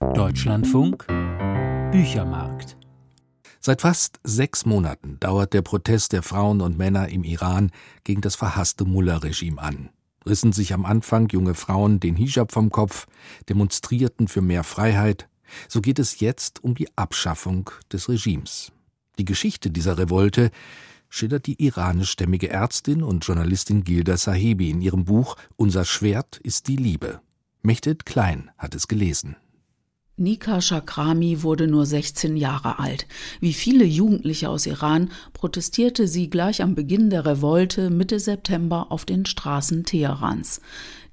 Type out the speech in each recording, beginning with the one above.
Deutschlandfunk Büchermarkt Seit fast sechs Monaten dauert der Protest der Frauen und Männer im Iran gegen das verhasste Mullah-Regime an. Rissen sich am Anfang junge Frauen den Hijab vom Kopf, demonstrierten für mehr Freiheit. So geht es jetzt um die Abschaffung des Regimes. Die Geschichte dieser Revolte schildert die iranischstämmige Ärztin und Journalistin Gilda Sahebi in ihrem Buch Unser Schwert ist die Liebe. Mechtet Klein hat es gelesen. Nika Shakrami wurde nur 16 Jahre alt. Wie viele Jugendliche aus Iran protestierte sie gleich am Beginn der Revolte Mitte September auf den Straßen Teherans.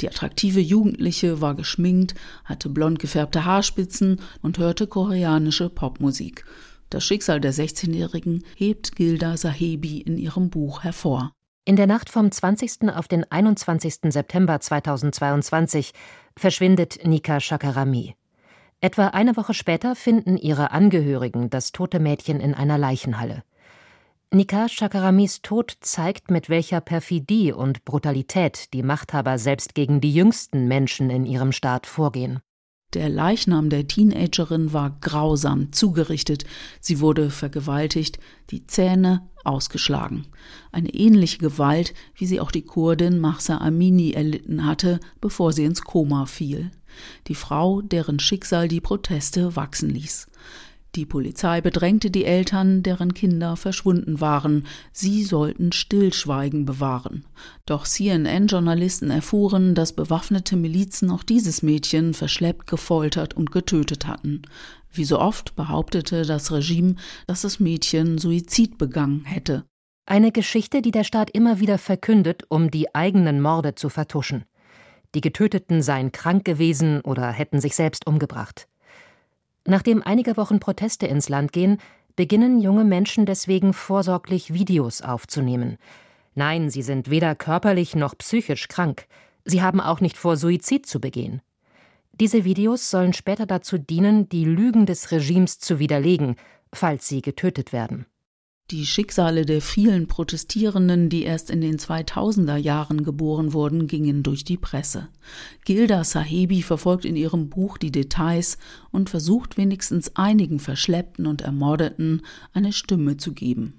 Die attraktive Jugendliche war geschminkt, hatte blond gefärbte Haarspitzen und hörte koreanische Popmusik. Das Schicksal der 16-Jährigen hebt Gilda Sahebi in ihrem Buch hervor. In der Nacht vom 20. auf den 21. September 2022 verschwindet Nika Shakarami. Etwa eine Woche später finden ihre Angehörigen das tote Mädchen in einer Leichenhalle. Nika Shakaramis Tod zeigt, mit welcher Perfidie und Brutalität die Machthaber selbst gegen die jüngsten Menschen in ihrem Staat vorgehen. Der Leichnam der Teenagerin war grausam zugerichtet. Sie wurde vergewaltigt, die Zähne ausgeschlagen. Eine ähnliche Gewalt, wie sie auch die Kurdin Mahsa Amini erlitten hatte, bevor sie ins Koma fiel. Die Frau, deren Schicksal die Proteste wachsen ließ. Die Polizei bedrängte die Eltern, deren Kinder verschwunden waren. Sie sollten Stillschweigen bewahren. Doch CNN-Journalisten erfuhren, dass bewaffnete Milizen auch dieses Mädchen verschleppt, gefoltert und getötet hatten. Wie so oft behauptete das Regime, dass das Mädchen Suizid begangen hätte. Eine Geschichte, die der Staat immer wieder verkündet, um die eigenen Morde zu vertuschen. Die Getöteten seien krank gewesen oder hätten sich selbst umgebracht. Nachdem einige Wochen Proteste ins Land gehen, beginnen junge Menschen deswegen vorsorglich Videos aufzunehmen. Nein, sie sind weder körperlich noch psychisch krank. Sie haben auch nicht vor, Suizid zu begehen. Diese Videos sollen später dazu dienen, die Lügen des Regimes zu widerlegen, falls sie getötet werden. Die Schicksale der vielen Protestierenden, die erst in den 2000er Jahren geboren wurden, gingen durch die Presse. Gilda Sahebi verfolgt in ihrem Buch die Details und versucht wenigstens einigen Verschleppten und Ermordeten eine Stimme zu geben.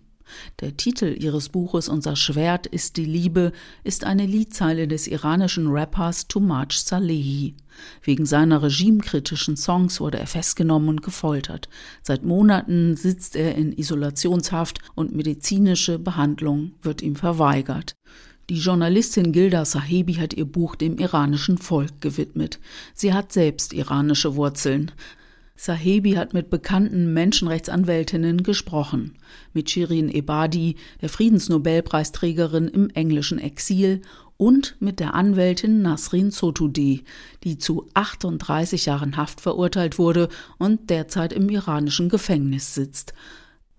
Der Titel ihres Buches Unser Schwert ist die Liebe ist eine Liedzeile des iranischen Rappers Tumaj Salehi. Wegen seiner regimekritischen Songs wurde er festgenommen und gefoltert. Seit Monaten sitzt er in Isolationshaft und medizinische Behandlung wird ihm verweigert. Die Journalistin Gilda Sahebi hat ihr Buch dem iranischen Volk gewidmet. Sie hat selbst iranische Wurzeln. Sahebi hat mit bekannten Menschenrechtsanwältinnen gesprochen, mit Shirin Ebadi, der Friedensnobelpreisträgerin im englischen Exil, und mit der Anwältin Nasrin Sotoudeh, die zu 38 Jahren Haft verurteilt wurde und derzeit im iranischen Gefängnis sitzt.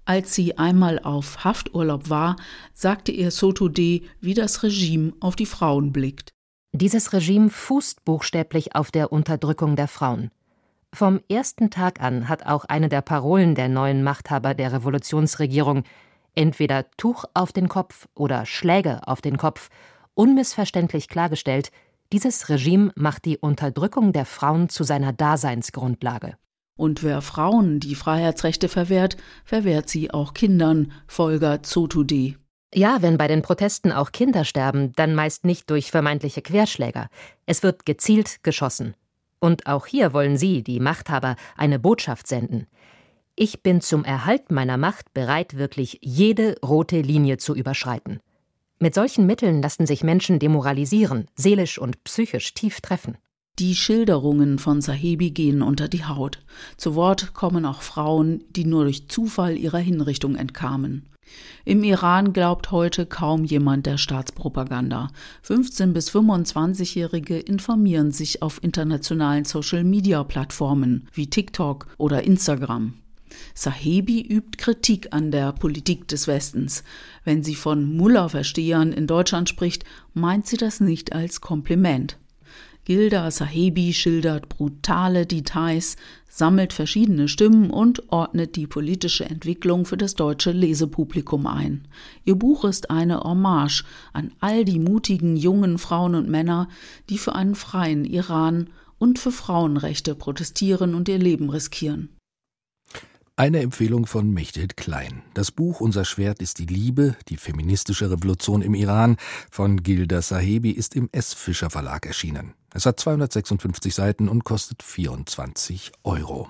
Als sie einmal auf Hafturlaub war, sagte ihr Sotoudeh, wie das Regime auf die Frauen blickt. Dieses Regime fußt buchstäblich auf der Unterdrückung der Frauen. Vom ersten Tag an hat auch eine der Parolen der neuen Machthaber der Revolutionsregierung entweder Tuch auf den Kopf oder Schläge auf den Kopf unmissverständlich klargestellt, dieses Regime macht die Unterdrückung der Frauen zu seiner Daseinsgrundlage. Und wer Frauen die Freiheitsrechte verwehrt, verwehrt sie auch Kindern, folgert Zotudi. Ja, wenn bei den Protesten auch Kinder sterben, dann meist nicht durch vermeintliche Querschläger. Es wird gezielt geschossen. Und auch hier wollen Sie, die Machthaber, eine Botschaft senden. Ich bin zum Erhalt meiner Macht bereit, wirklich jede rote Linie zu überschreiten. Mit solchen Mitteln lassen sich Menschen demoralisieren, seelisch und psychisch tief treffen. Die Schilderungen von Sahebi gehen unter die Haut. Zu Wort kommen auch Frauen, die nur durch Zufall ihrer Hinrichtung entkamen. Im Iran glaubt heute kaum jemand der Staatspropaganda. 15 bis 25-Jährige informieren sich auf internationalen Social-Media-Plattformen wie TikTok oder Instagram. Sahebi übt Kritik an der Politik des Westens. Wenn sie von Mullah-Verstehern in Deutschland spricht, meint sie das nicht als Kompliment. Gilda Sahebi schildert brutale Details, sammelt verschiedene Stimmen und ordnet die politische Entwicklung für das deutsche Lesepublikum ein. Ihr Buch ist eine Hommage an all die mutigen jungen Frauen und Männer, die für einen freien Iran und für Frauenrechte protestieren und ihr Leben riskieren. Eine Empfehlung von Mechthild Klein. Das Buch Unser Schwert ist die Liebe, die feministische Revolution im Iran von Gilda Sahebi ist im S. Fischer Verlag erschienen. Es hat 256 Seiten und kostet 24 Euro.